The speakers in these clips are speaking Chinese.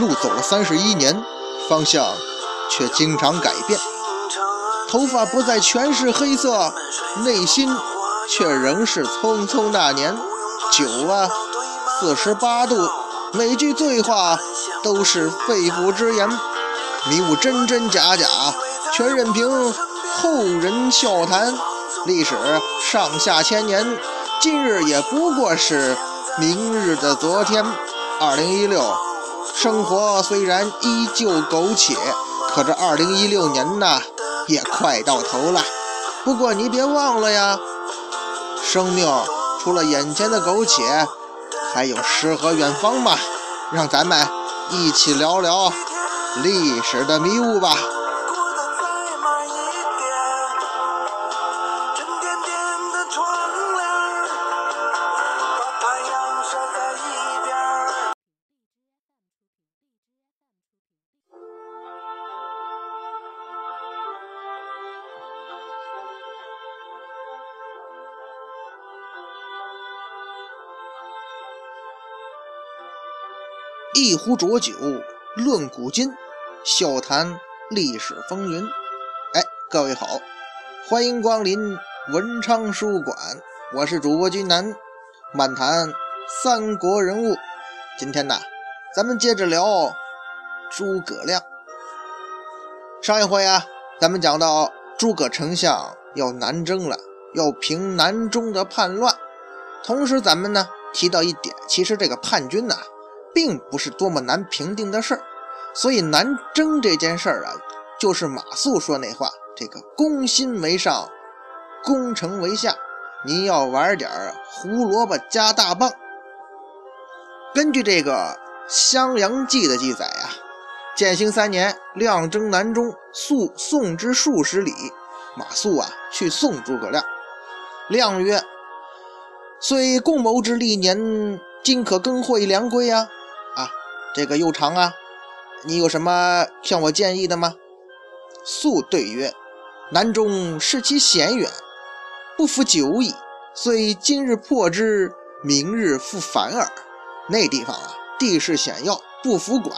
路走了三十一年，方向却经常改变。头发不再全是黑色，内心却仍是匆匆那年。酒啊，四十八度，每句醉话都是肺腑之言。迷雾真真假假，全任凭后人笑谈。历史上下千年，今日也不过是明日的昨天。二零一六。生活虽然依旧苟且，可这二零一六年呐，也快到头了。不过你别忘了呀，生命除了眼前的苟且，还有诗和远方嘛。让咱们一起聊聊历史的迷雾吧。一壶浊酒论古今，笑谈历史风云。哎，各位好，欢迎光临文昌书馆，我是主播君南，漫谈三国人物。今天呢，咱们接着聊诸葛亮。上一回啊，咱们讲到诸葛丞相要南征了，要平南中的叛乱。同时，咱们呢提到一点，其实这个叛军呢。并不是多么难平定的事儿，所以南征这件事儿啊，就是马谡说那话：“这个攻心为上，攻城为下。”您要玩点胡萝卜加大棒。根据这个《襄阳记》的记载呀，建兴三年，亮征南中，肃送之数十里。马谡啊，去送诸葛亮。亮曰：“虽共谋之历年，今可更会良归呀。”这个又长啊，你有什么向我建议的吗？素对曰：“南中视其险远，不服久矣。虽今日破之，明日复返耳。那地方啊，地势险要，不服管。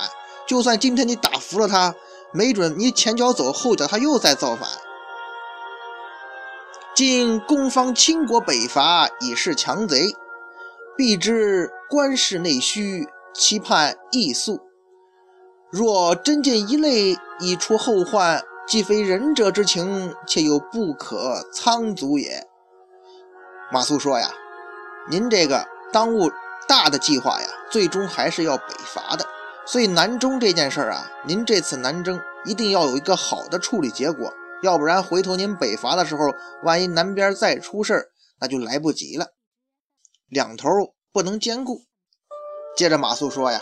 就算今天你打服了他，没准你前脚走，后脚他又在造反。今攻方倾国北伐，以示强贼，必知官事内虚。”期盼易速，若真见一类以除后患，既非仁者之情，且又不可仓卒也。马谡说呀，您这个当务大的计划呀，最终还是要北伐的。所以南征这件事儿啊，您这次南征一定要有一个好的处理结果，要不然回头您北伐的时候，万一南边再出事儿，那就来不及了。两头不能兼顾。接着马谡说呀：“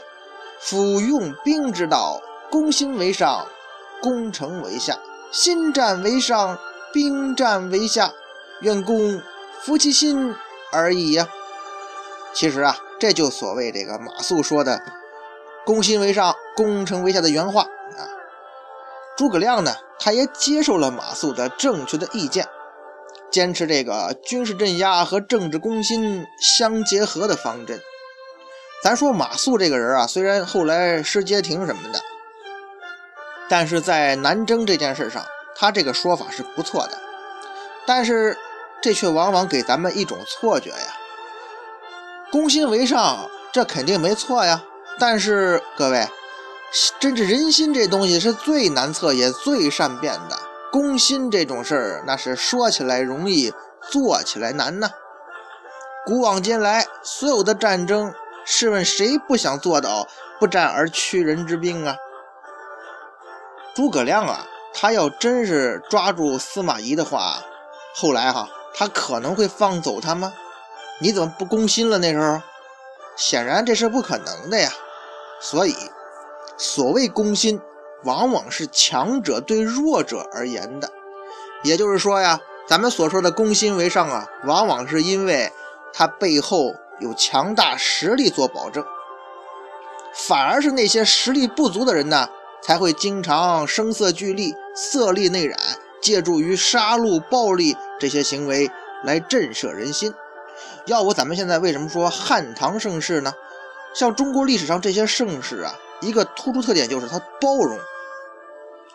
夫用兵之道，攻心为上，攻城为下；心战为上，兵战为下。愿公服其心而已呀。”其实啊，这就所谓这个马谡说的“攻心为上，攻城为下”的原话啊。诸葛亮呢，他也接受了马谡的正确的意见，坚持这个军事镇压和政治攻心相结合的方针。咱说马谡这个人啊，虽然后来失街亭什么的，但是在南征这件事上，他这个说法是不错的。但是这却往往给咱们一种错觉呀，攻心为上，这肯定没错呀。但是各位，真是人心这东西是最难测也最善变的。攻心这种事儿，那是说起来容易，做起来难呐。古往今来，所有的战争。试问谁不想做到不战而屈人之兵啊？诸葛亮啊，他要真是抓住司马懿的话，后来哈，他可能会放走他吗？你怎么不攻心了？那时候，显然这是不可能的呀。所以，所谓攻心，往往是强者对弱者而言的。也就是说呀，咱们所说的攻心为上啊，往往是因为他背后。有强大实力做保证，反而是那些实力不足的人呢，才会经常声色俱厉、色厉内荏，借助于杀戮、暴力这些行为来震慑人心。要不咱们现在为什么说汉唐盛世呢？像中国历史上这些盛世啊，一个突出特点就是它包容。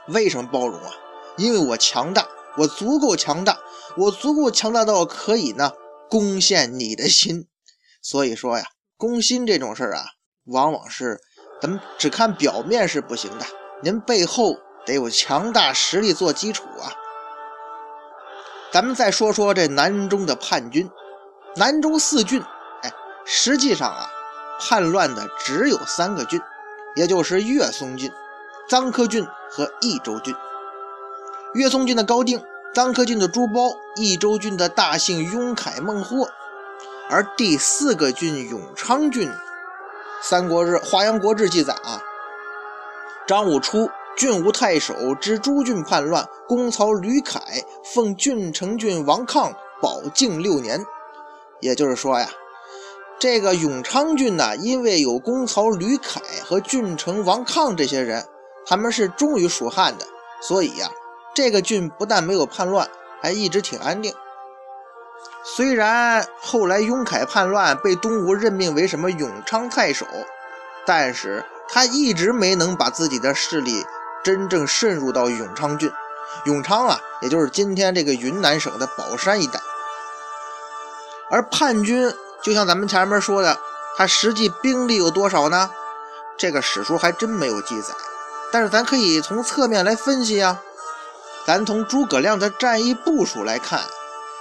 为什么包容啊？因为我强大，我足够强大，我足够强大到可以呢攻陷你的心。所以说呀，攻心这种事儿啊，往往是咱们只看表面是不行的，您背后得有强大实力做基础啊。咱们再说说这南中的叛军，南中四郡，哎，实际上啊，叛乱的只有三个郡，也就是岳松郡、臧科郡和益州郡。岳松郡的高定，臧科郡的朱褒，益州郡的大姓雍凯孟获。而第四个郡永昌郡，《三国志·华阳国志》记载啊，张武初郡吴太守知诸郡叛乱，公曹吕凯奉郡城郡王抗保境六年。也就是说呀，这个永昌郡呢，因为有公曹吕凯和郡城王抗这些人，他们是忠于蜀汉的，所以呀，这个郡不但没有叛乱，还一直挺安定。虽然后来雍凯叛乱被东吴任命为什么永昌太守，但是他一直没能把自己的势力真正渗入到永昌郡。永昌啊，也就是今天这个云南省的保山一带。而叛军就像咱们前面说的，他实际兵力有多少呢？这个史书还真没有记载。但是咱可以从侧面来分析啊，咱从诸葛亮的战役部署来看。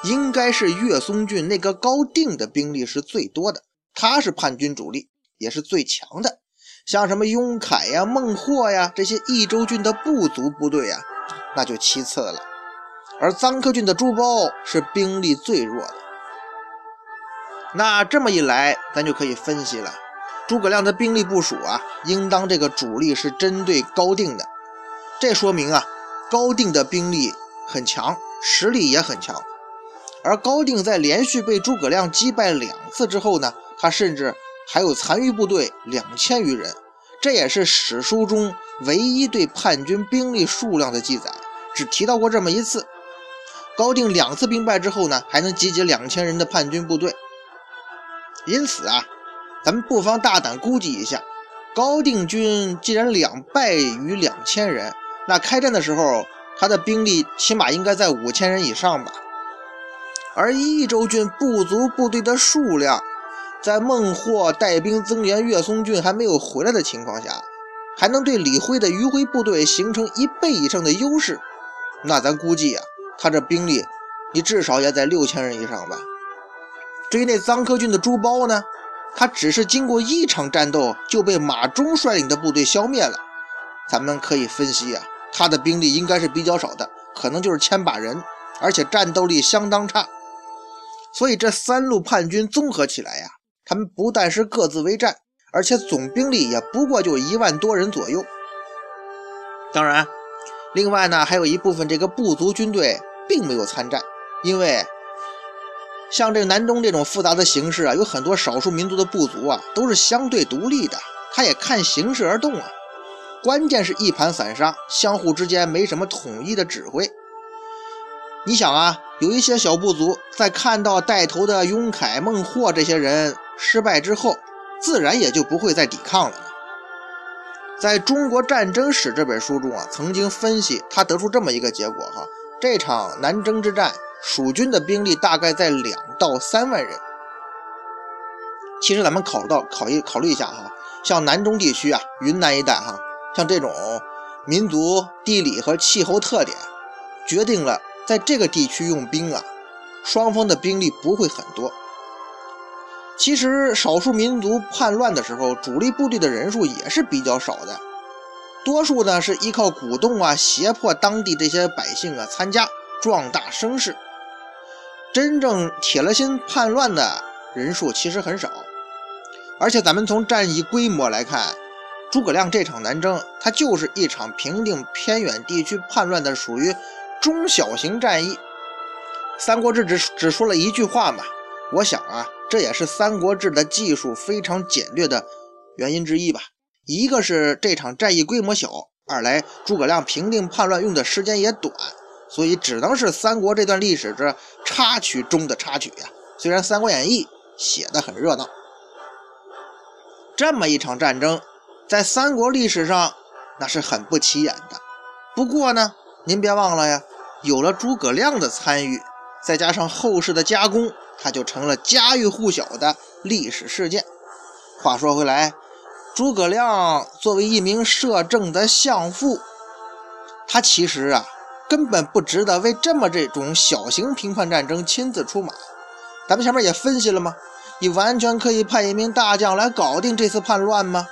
应该是岳松郡那个高定的兵力是最多的，他是叛军主力，也是最强的。像什么雍凯呀、孟获呀这些益州郡的部族部队呀，那就其次了。而臧克郡的朱褒是兵力最弱的。那这么一来，咱就可以分析了，诸葛亮的兵力部署啊，应当这个主力是针对高定的。这说明啊，高定的兵力很强，实力也很强。而高定在连续被诸葛亮击败两次之后呢，他甚至还有残余部队两千余人，这也是史书中唯一对叛军兵力数量的记载，只提到过这么一次。高定两次兵败之后呢，还能集结两千人的叛军部队。因此啊，咱们不妨大胆估计一下，高定军既然两败于两千人，那开战的时候他的兵力起码应该在五千人以上吧。而益州郡部族部队的数量，在孟获带兵增援岳松郡还没有回来的情况下，还能对李辉的余辉部队形成一倍以上的优势，那咱估计呀，他这兵力，你至少也在六千人以上吧。至于那臧科郡的朱褒呢，他只是经过一场战斗就被马忠率领的部队消灭了。咱们可以分析啊，他的兵力应该是比较少的，可能就是千把人，而且战斗力相当差。所以这三路叛军综合起来呀，他们不但是各自为战，而且总兵力也不过就一万多人左右。当然，另外呢，还有一部分这个部族军队并没有参战，因为像这个南中这种复杂的形势啊，有很多少数民族的部族啊，都是相对独立的，他也看形势而动啊。关键是一盘散沙，相互之间没什么统一的指挥。你想啊，有一些小部族在看到带头的雍凯、孟获这些人失败之后，自然也就不会再抵抗了。在中国战争史这本书中啊，曾经分析他得出这么一个结果哈：这场南征之战，蜀军的兵力大概在两到三万人。其实咱们考到考一考虑一下哈，像南中地区啊，云南一带哈，像这种民族、地理和气候特点，决定了。在这个地区用兵啊，双方的兵力不会很多。其实少数民族叛乱的时候，主力部队的人数也是比较少的，多数呢是依靠鼓动啊、胁迫当地这些百姓啊参加，壮大声势。真正铁了心叛乱的人数其实很少。而且咱们从战役规模来看，诸葛亮这场南征，他就是一场平定偏远地区叛乱的，属于。中小型战役，《三国志》只只说了一句话嘛？我想啊，这也是《三国志》的技术非常简略的原因之一吧。一个是这场战役规模小，二来诸葛亮平定叛乱用的时间也短，所以只能是三国这段历史这插曲中的插曲呀。虽然《三国演义》写的很热闹，这么一场战争，在三国历史上那是很不起眼的。不过呢，您别忘了呀，有了诸葛亮的参与，再加上后世的加工，它就成了家喻户晓的历史事件。话说回来，诸葛亮作为一名摄政的相父，他其实啊根本不值得为这么这种小型平叛战争亲自出马。咱们前面也分析了吗？你完全可以派一名大将来搞定这次叛乱吗？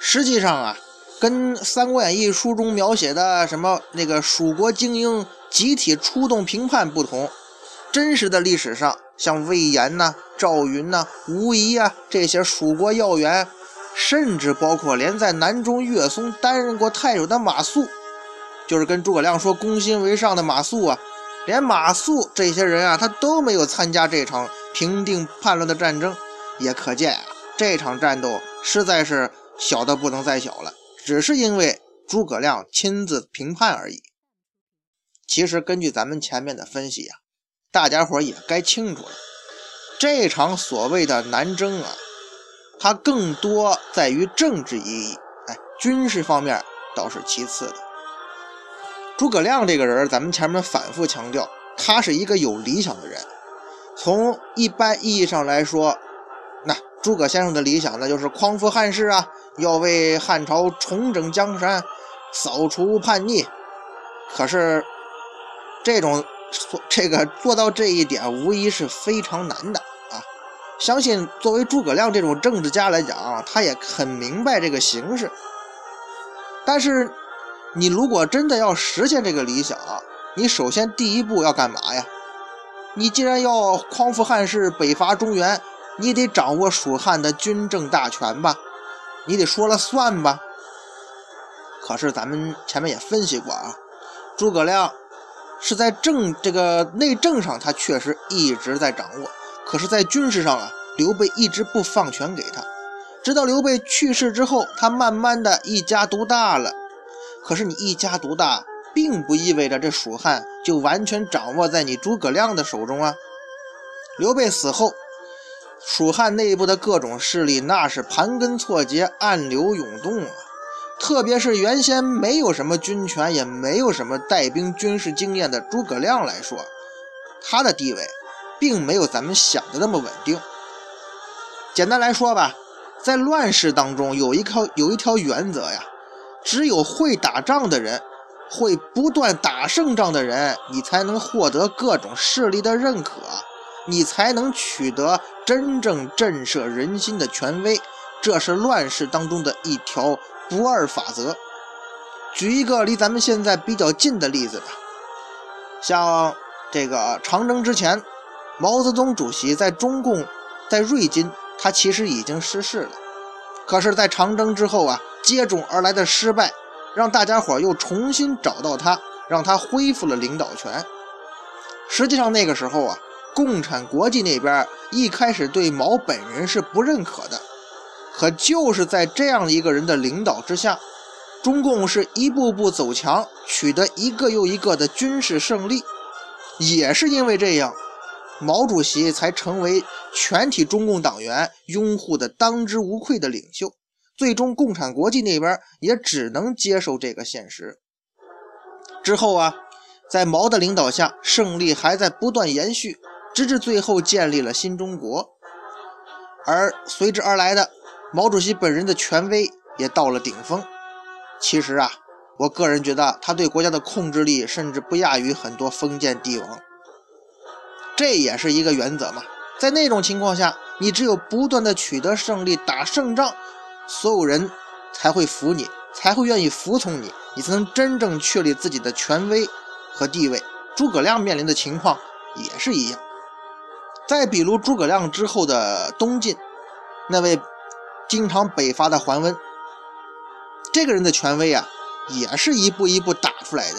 实际上啊，跟《三国演义》书中描写的什么那个蜀国精英集体出动平叛不同，真实的历史上，像魏延呐、赵云呐、吴仪啊这些蜀国要员，甚至包括连在南中岳松担任过太守的马谡，就是跟诸葛亮说攻心为上的马谡啊。连马谡这些人啊，他都没有参加这场平定叛乱的战争，也可见啊，这场战斗实在是小的不能再小了。只是因为诸葛亮亲自评判而已。其实根据咱们前面的分析啊，大家伙也该清楚了，这场所谓的南征啊，它更多在于政治意义，哎，军事方面倒是其次的。诸葛亮这个人，咱们前面反复强调，他是一个有理想的人。从一般意义上来说，那诸葛先生的理想那，就是匡扶汉室啊，要为汉朝重整江山，扫除叛逆。可是，这种这个做到这一点，无疑是非常难的啊！相信作为诸葛亮这种政治家来讲，他也很明白这个形势，但是。你如果真的要实现这个理想，你首先第一步要干嘛呀？你既然要匡扶汉室、北伐中原，你得掌握蜀汉的军政大权吧？你得说了算吧？可是咱们前面也分析过啊，诸葛亮是在政这个内政上，他确实一直在掌握；可是，在军事上啊，刘备一直不放权给他，直到刘备去世之后，他慢慢的一家独大了。可是你一家独大，并不意味着这蜀汉就完全掌握在你诸葛亮的手中啊。刘备死后，蜀汉内部的各种势力那是盘根错节、暗流涌动啊。特别是原先没有什么军权，也没有什么带兵军事经验的诸葛亮来说，他的地位并没有咱们想的那么稳定。简单来说吧，在乱世当中，有一条有一条原则呀。只有会打仗的人，会不断打胜仗的人，你才能获得各种势力的认可，你才能取得真正震慑人心的权威。这是乱世当中的一条不二法则。举一个离咱们现在比较近的例子吧，像这个长征之前，毛泽东主席在中共在瑞金，他其实已经失势了。可是，在长征之后啊。接踵而来的失败，让大家伙又重新找到他，让他恢复了领导权。实际上那个时候啊，共产国际那边一开始对毛本人是不认可的。可就是在这样一个人的领导之下，中共是一步步走强，取得一个又一个的军事胜利。也是因为这样，毛主席才成为全体中共党员拥护的当之无愧的领袖。最终，共产国际那边也只能接受这个现实。之后啊，在毛的领导下，胜利还在不断延续，直至最后建立了新中国。而随之而来的，毛主席本人的权威也到了顶峰。其实啊，我个人觉得他对国家的控制力甚至不亚于很多封建帝王。这也是一个原则嘛，在那种情况下，你只有不断的取得胜利，打胜仗。所有人才会服你，才会愿意服从你，你才能真正确立自己的权威和地位。诸葛亮面临的情况也是一样。再比如诸葛亮之后的东晋，那位经常北伐的桓温，这个人的权威啊，也是一步一步打出来的。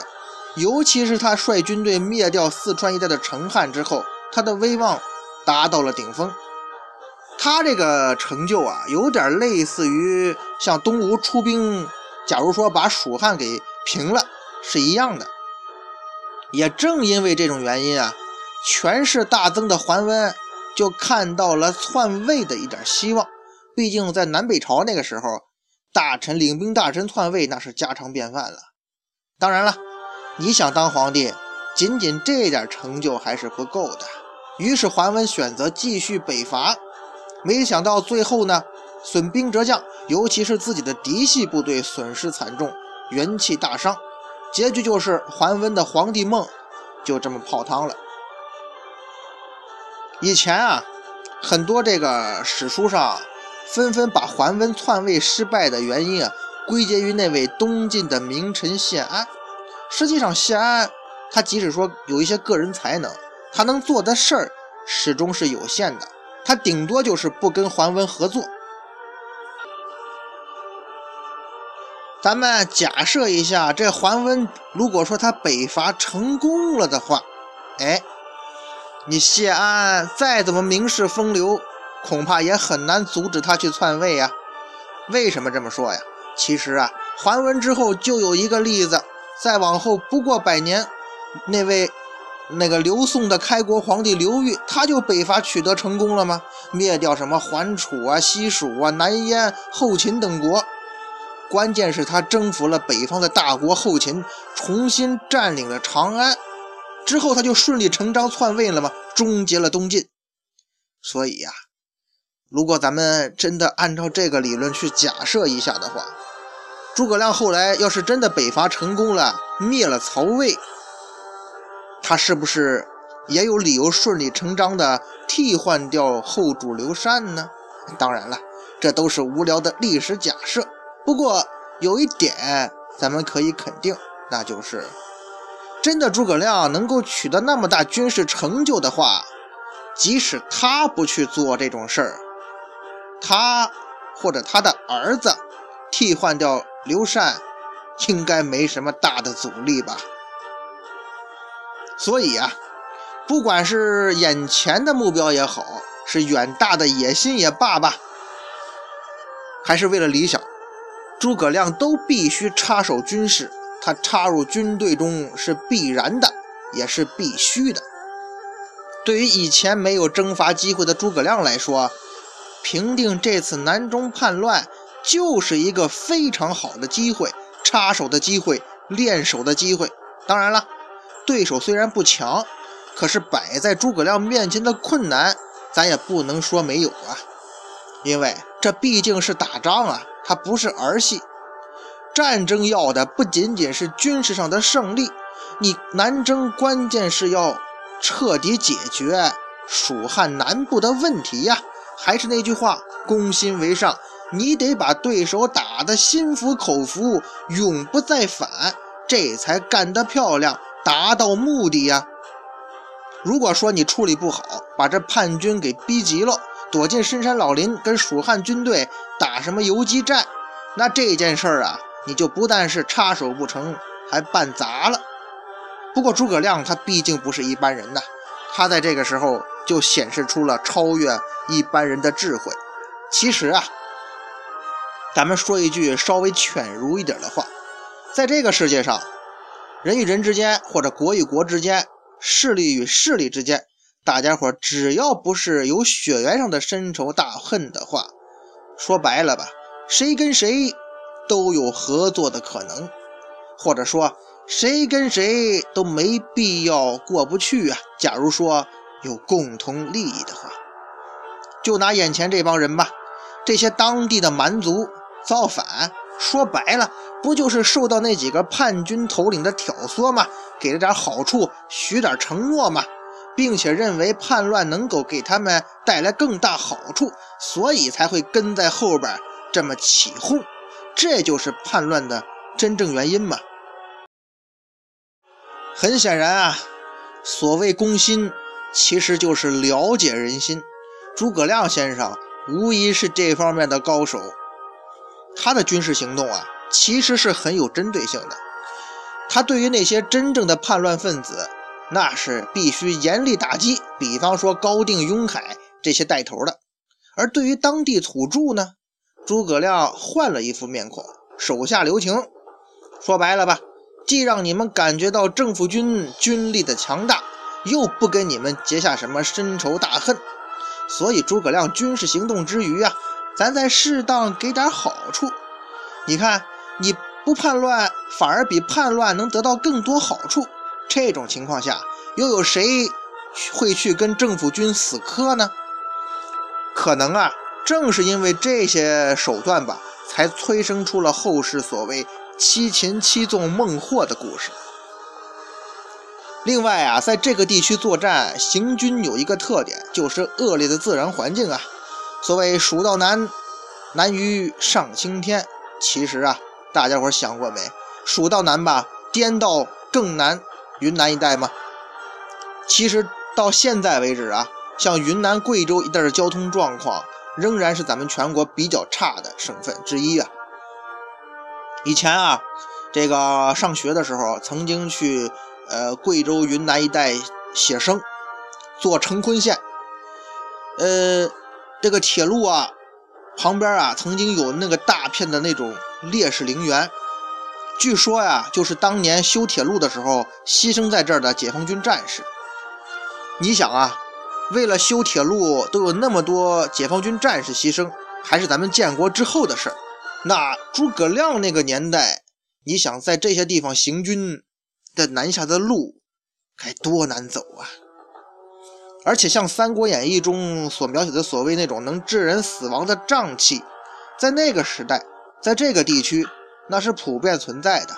尤其是他率军队灭掉四川一带的成汉之后，他的威望达到了顶峰。他这个成就啊，有点类似于像东吴出兵假如说把蜀汉给平了是一样的。也正因为这种原因啊，权势大增的桓温就看到了篡位的一点希望。毕竟在南北朝那个时候，大臣领兵大臣篡位那是家常便饭了。当然了，你想当皇帝，仅仅这点成就还是不够的。于是桓温选择继续北伐，没想到最后呢，损兵折将，尤其是自己的嫡系部队损失惨重，元气大伤。结局就是桓温的皇帝梦就这么泡汤了。以前啊，很多这个史书上纷纷把桓温篡位失败的原因啊归结于那位东晋的名臣谢安。实际上，谢安他即使说有一些个人才能，他能做的事儿始终是有限的，他顶多就是不跟桓温合作。咱们假设一下，这桓温如果说他北伐成功了的话，哎，你谢安再怎么名士风流，恐怕也很难阻止他去篡位呀。为什么这么说呀？其实啊，桓温之后就有一个例子，再往后不过百年，那位那个刘宋的开国皇帝刘裕，他就北伐取得成功了吗？灭掉什么桓楚啊、西蜀啊、南燕、后秦等国。关键是，他征服了北方的大国后秦，重新占领了长安，之后他就顺理成章篡位了吗？终结了东晋。所以呀，如果咱们真的按照这个理论去假设一下的话，诸葛亮后来要是真的北伐成功了，灭了曹魏，他是不是也有理由顺理成章的替换掉后主刘禅呢？当然了，这都是无聊的历史假设。不过有一点咱们可以肯定，那就是真的诸葛亮能够取得那么大军事成就的话，即使他不去做这种事儿，他或者他的儿子替换掉刘禅，应该没什么大的阻力吧。所以啊，不管是眼前的目标也好，是远大的野心也罢吧，还是为了理想。诸葛亮都必须插手军事，他插入军队中是必然的，也是必须的。对于以前没有征伐机会的诸葛亮来说，平定这次南中叛乱就是一个非常好的机会，插手的机会，练手的机会。当然了，对手虽然不强，可是摆在诸葛亮面前的困难，咱也不能说没有啊，因为这毕竟是打仗啊。它不是儿戏，战争要的不仅仅是军事上的胜利，你南征关键是要彻底解决蜀汉南部的问题呀。还是那句话，攻心为上，你得把对手打得心服口服，永不再反，这才干得漂亮，达到目的呀。如果说你处理不好，把这叛军给逼急了。躲进深山老林，跟蜀汉军队打什么游击战？那这件事儿啊，你就不但是插手不成，还办砸了。不过诸葛亮他毕竟不是一般人呐，他在这个时候就显示出了超越一般人的智慧。其实啊，咱们说一句稍微犬儒一点的话，在这个世界上，人与人之间，或者国与国之间，势力与势力之间。大家伙只要不是有血缘上的深仇大恨的话，说白了吧，谁跟谁都有合作的可能，或者说谁跟谁都没必要过不去啊。假如说有共同利益的话，就拿眼前这帮人吧，这些当地的蛮族造反，说白了不就是受到那几个叛军头领的挑唆吗？给了点好处，许点承诺吗？并且认为叛乱能够给他们带来更大好处，所以才会跟在后边这么起哄，这就是叛乱的真正原因嘛。很显然啊，所谓攻心，其实就是了解人心。诸葛亮先生无疑是这方面的高手，他的军事行动啊，其实是很有针对性的。他对于那些真正的叛乱分子。那是必须严厉打击，比方说高定、雍海这些带头的。而对于当地土著呢，诸葛亮换了一副面孔，手下留情。说白了吧，既让你们感觉到政府军军力的强大，又不跟你们结下什么深仇大恨。所以诸葛亮军事行动之余啊，咱再适当给点好处。你看，你不叛乱，反而比叛乱能得到更多好处。这种情况下，又有谁会去跟政府军死磕呢？可能啊，正是因为这些手段吧，才催生出了后世所谓“七擒七纵孟获”的故事。另外啊，在这个地区作战，行军有一个特点，就是恶劣的自然环境啊。所谓“蜀道难，难于上青天”。其实啊，大家伙想过没？蜀道难吧，滇道更难。云南一带吗？其实到现在为止啊，像云南、贵州一带的交通状况，仍然是咱们全国比较差的省份之一啊。以前啊，这个上学的时候，曾经去呃贵州、云南一带写生，做成昆线。呃，这个铁路啊，旁边啊，曾经有那个大片的那种烈士陵园。据说呀，就是当年修铁路的时候牺牲在这儿的解放军战士。你想啊，为了修铁路都有那么多解放军战士牺牲，还是咱们建国之后的事儿。那诸葛亮那个年代，你想在这些地方行军的南下的路该多难走啊！而且像《三国演义》中所描写的所谓那种能致人死亡的瘴气，在那个时代，在这个地区。那是普遍存在的。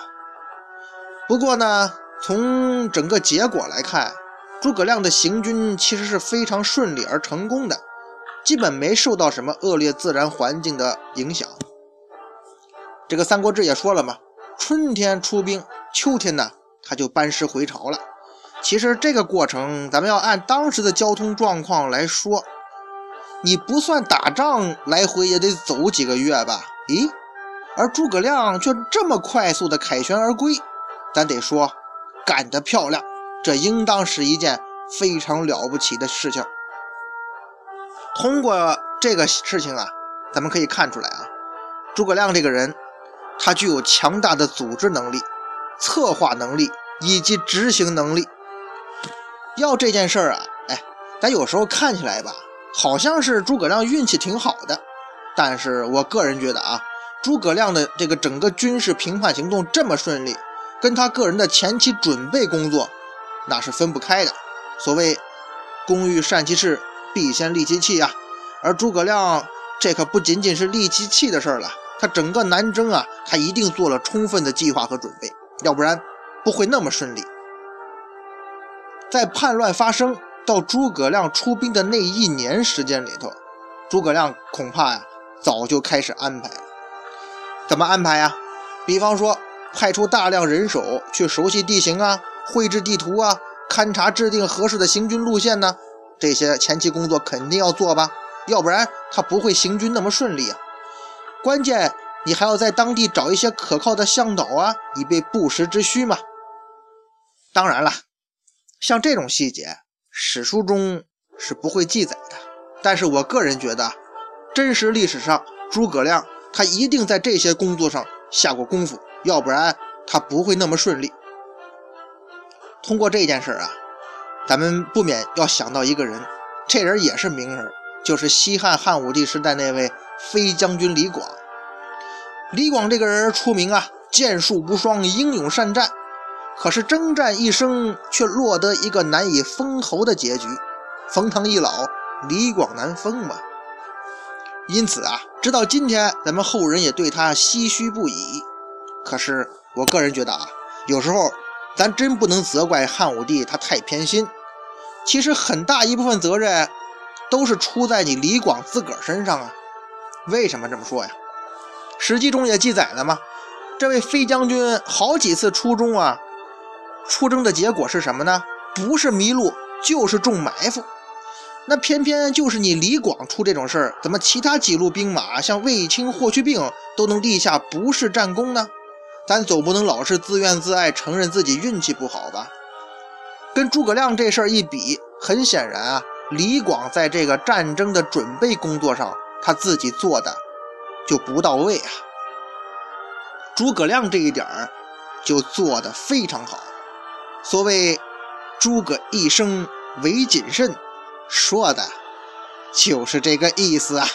不过呢，从整个结果来看，诸葛亮的行军其实是非常顺利而成功的，基本没受到什么恶劣自然环境的影响。这个《三国志》也说了嘛，春天出兵，秋天呢他就班师回朝了。其实这个过程，咱们要按当时的交通状况来说，你不算打仗，来回也得走几个月吧？咦？而诸葛亮却这么快速的凯旋而归，咱得说干得漂亮，这应当是一件非常了不起的事情。通过这个事情啊，咱们可以看出来啊，诸葛亮这个人，他具有强大的组织能力、策划能力以及执行能力。要这件事儿啊，哎，咱有时候看起来吧，好像是诸葛亮运气挺好的，但是我个人觉得啊。诸葛亮的这个整个军事平叛行动这么顺利，跟他个人的前期准备工作那是分不开的。所谓“工欲善其事，必先利其器”啊。而诸葛亮这可不仅仅是利其器的事了，他整个南征啊，他一定做了充分的计划和准备，要不然不会那么顺利。在叛乱发生到诸葛亮出兵的那一年时间里头，诸葛亮恐怕呀早就开始安排了。怎么安排呀？比方说，派出大量人手去熟悉地形啊，绘制地图啊，勘察制定合适的行军路线呢？这些前期工作肯定要做吧，要不然他不会行军那么顺利啊。关键你还要在当地找一些可靠的向导啊，以备不时之需嘛。当然了，像这种细节，史书中是不会记载的。但是我个人觉得，真实历史上诸葛亮。他一定在这些工作上下过功夫，要不然他不会那么顺利。通过这件事啊，咱们不免要想到一个人，这人也是名人，就是西汉汉武帝时代那位飞将军李广。李广这个人出名啊，剑术无双，英勇善战。可是征战一生，却落得一个难以封侯的结局，冯唐易老，李广难封嘛。因此啊，直到今天，咱们后人也对他唏嘘不已。可是，我个人觉得啊，有时候咱真不能责怪汉武帝他太偏心。其实很大一部分责任都是出在你李广自个儿身上啊。为什么这么说呀？《史记》中也记载了嘛，这位飞将军好几次出征啊，出征的结果是什么呢？不是迷路，就是中埋伏。那偏偏就是你李广出这种事儿，怎么其他几路兵马像卫青、霍去病都能立下不世战功呢？咱总不能老是自怨自艾，承认自己运气不好吧？跟诸葛亮这事儿一比，很显然啊，李广在这个战争的准备工作上，他自己做的就不到位啊。诸葛亮这一点儿就做得非常好。所谓“诸葛一生唯谨慎”，说的就是这个意思啊。